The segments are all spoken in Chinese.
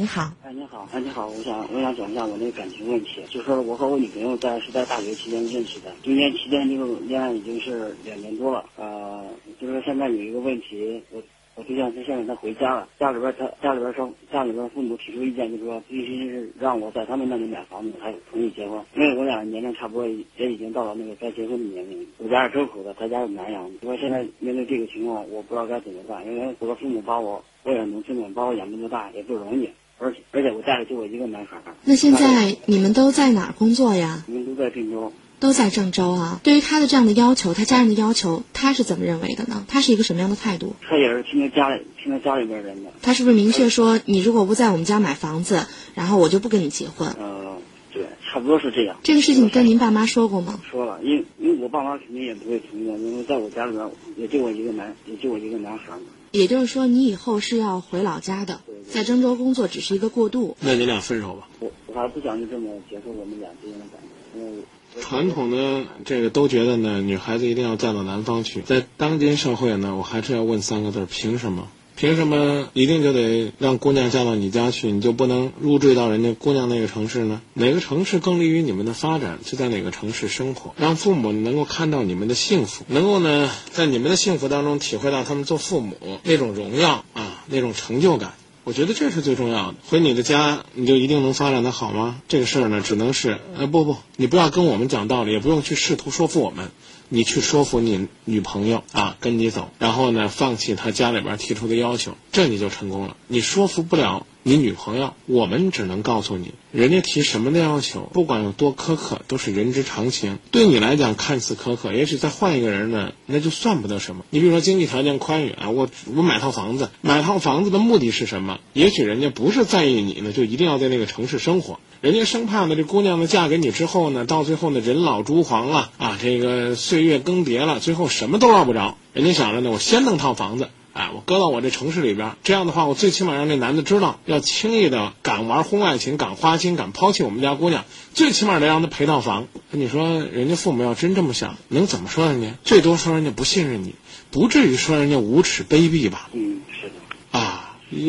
你好，哎，你好，哎，你好，我想我想讲一下我那个感情问题，就是说我和我女朋友在是在大学期间认识的，中间期间这个恋爱已经是两年多了，呃，就是说现在有一个问题，我我对象他现在他回家了，家里边他家里边说家里边父母提出意见，就是说必须是让我在他们那里买房子，还同意结婚，因为我俩年龄差不多也已经到了那个该结婚的年龄，我家是周口的，他家是南阳的，我现在面对这个情况，我不知道该怎么办，因为我的父母把我我也农村的，把我养这么大也不容易。而且而且我家里就我一个男孩儿。那现在你们都在哪儿工作呀？我们都在郑州。都在郑州啊。对于他的这样的要求，他家人的要求，他是怎么认为的呢？他是一个什么样的态度？他也是听他家里听他家里边人的。他是不是明确说，你如果不在我们家买房子，然后我就不跟你结婚？呃，对，差不多是这样。这个事情跟您爸妈说过吗？说了，因爸妈肯定也不会同意，因为在我家里边也就我一个男，也就我一个男孩嘛。也就是说，你以后是要回老家的，在郑州工作只是一个过渡。那你俩分手吧。我我还不想就这么结束我们俩之间的感情，因为传统的这个都觉得呢，女孩子一定要嫁到南方去。在当今社会呢，我还是要问三个字：凭什么？凭什么一定就得让姑娘嫁到你家去？你就不能入赘到人家姑娘那个城市呢？哪个城市更利于你们的发展，就在哪个城市生活，让父母能够看到你们的幸福，能够呢在你们的幸福当中体会到他们做父母那种荣耀啊，那种成就感。我觉得这是最重要的。回你的家，你就一定能发展的好吗？这个事儿呢，只能是呃不不，你不要跟我们讲道理，也不用去试图说服我们。你去说服你女朋友啊，跟你走，然后呢，放弃他家里边提出的要求，这你就成功了。你说服不了你女朋友，我们只能告诉你，人家提什么的要求，不管有多苛刻，都是人之常情。对你来讲看似苛刻，也许再换一个人呢，那就算不得什么。你比如说经济条件宽裕啊，我我买套房子，买套房子的目的是什么？也许人家不是在意你呢，就一定要在那个城市生活。人家生怕呢，这姑娘呢嫁给你之后呢，到最后呢人老珠黄了啊，这个岁月更迭了，最后什么都捞不着。人家想着呢，我先弄套房子，哎，我搁到我这城市里边，这样的话，我最起码让这男的知道，要轻易的敢玩婚外情、敢花心、敢抛弃我们家姑娘，最起码得让他赔套房。你说人家父母要真这么想，能怎么说人家？最多说人家不信任你，不至于说人家无耻卑鄙吧？嗯，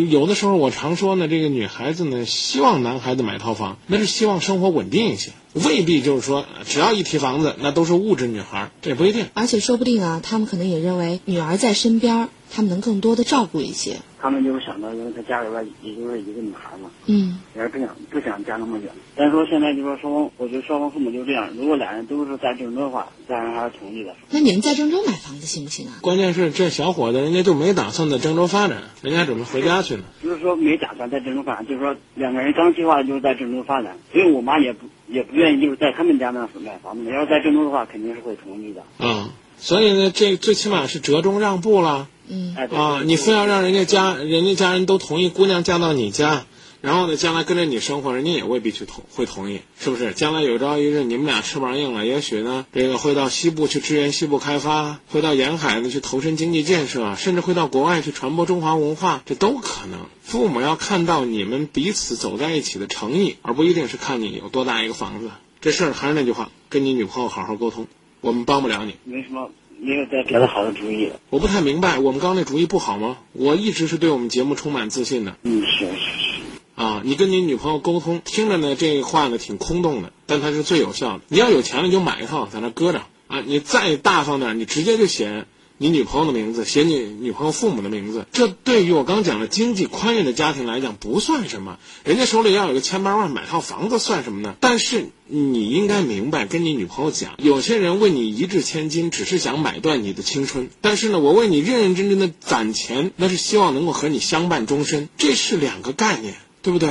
有的时候我常说呢，这个女孩子呢，希望男孩子买套房，那是希望生活稳定一些，未必就是说只要一提房子，那都是物质女孩，这也不一定。而且说不定啊，他们可能也认为女儿在身边，他们能更多的照顾一些。他们就是想到，因为他家里边也就是一个女孩嘛，嗯，也是不想不想嫁那么远。但是说现在就说双方，我觉得双方父母就这样。如果俩人都是在郑州的话，家人还是同意的。那你们在郑州买房子行不行啊？关键是这小伙子人家就没打算在郑州发展，人家准备回家去呢。不是说没打算在郑州发展，就是说两个人刚计划就是在郑州发展。所以我妈也不也不愿意就是在他们家那买房子。要是在郑州的话，肯定是会同意的。嗯，所以呢，这最起码是折中让步了。嗯啊，你非要让人家家人家家人都同意姑娘嫁到你家，然后呢，将来跟着你生活，人家也未必去同会同意，是不是？将来有朝一日你们俩翅膀硬了，也许呢，这个会到西部去支援西部开发，会到沿海呢去投身经济建设，甚至会到国外去传播中华文化，这都可能。父母要看到你们彼此走在一起的诚意，而不一定是看你有多大一个房子。这事儿还是那句话，跟你女朋友好好沟通，我们帮不了你。没什么。没有再别的好的主意了，我不太明白，我们刚那主意不好吗？我一直是对我们节目充满自信的。嗯，是是是。啊，你跟你女朋友沟通，听着呢，这话呢挺空洞的，但它是最有效的。你要有钱了，你就买一套，在那搁着啊。你再大方点，你直接就写你女朋友的名字，写你女朋友父母的名字。这对于我刚讲的经济宽裕的家庭来讲不算什么，人家手里要有个千八万买套房子算什么呢？但是。你应该明白，跟你女朋友讲，有些人为你一掷千金，只是想买断你的青春；但是呢，我为你认认真真的攒钱，那是希望能够和你相伴终身，这是两个概念，对不对？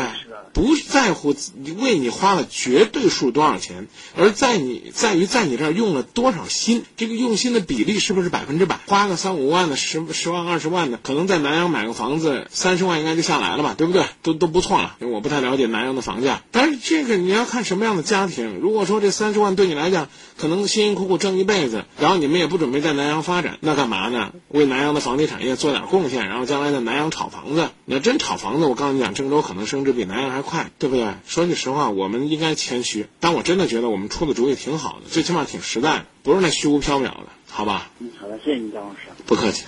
不在乎为你花了绝对数多少钱，而在你在于在你这儿用了多少心，这个用心的比例是不是百分之百？花个三五万的、十十万、二十万的，可能在南阳买个房子，三十万应该就下来了吧，对不对？都都不错了，因为我不太了解南阳的房价。但是这个你要看什么样的家庭。如果说这三十万对你来讲，可能辛辛苦苦挣一辈子，然后你们也不准备在南阳发展，那干嘛呢？为南阳的房地产业做点贡献，然后将来在南阳炒房子。你要真炒房子，我告诉你讲，郑州可能升值比南阳还快，对不对？说句实话，我们应该谦虚，但我真的觉得我们出的主意挺好的，最起码挺实在的，不是那虚无缥缈的，好吧？嗯，好的，谢谢你，张老师。不客气。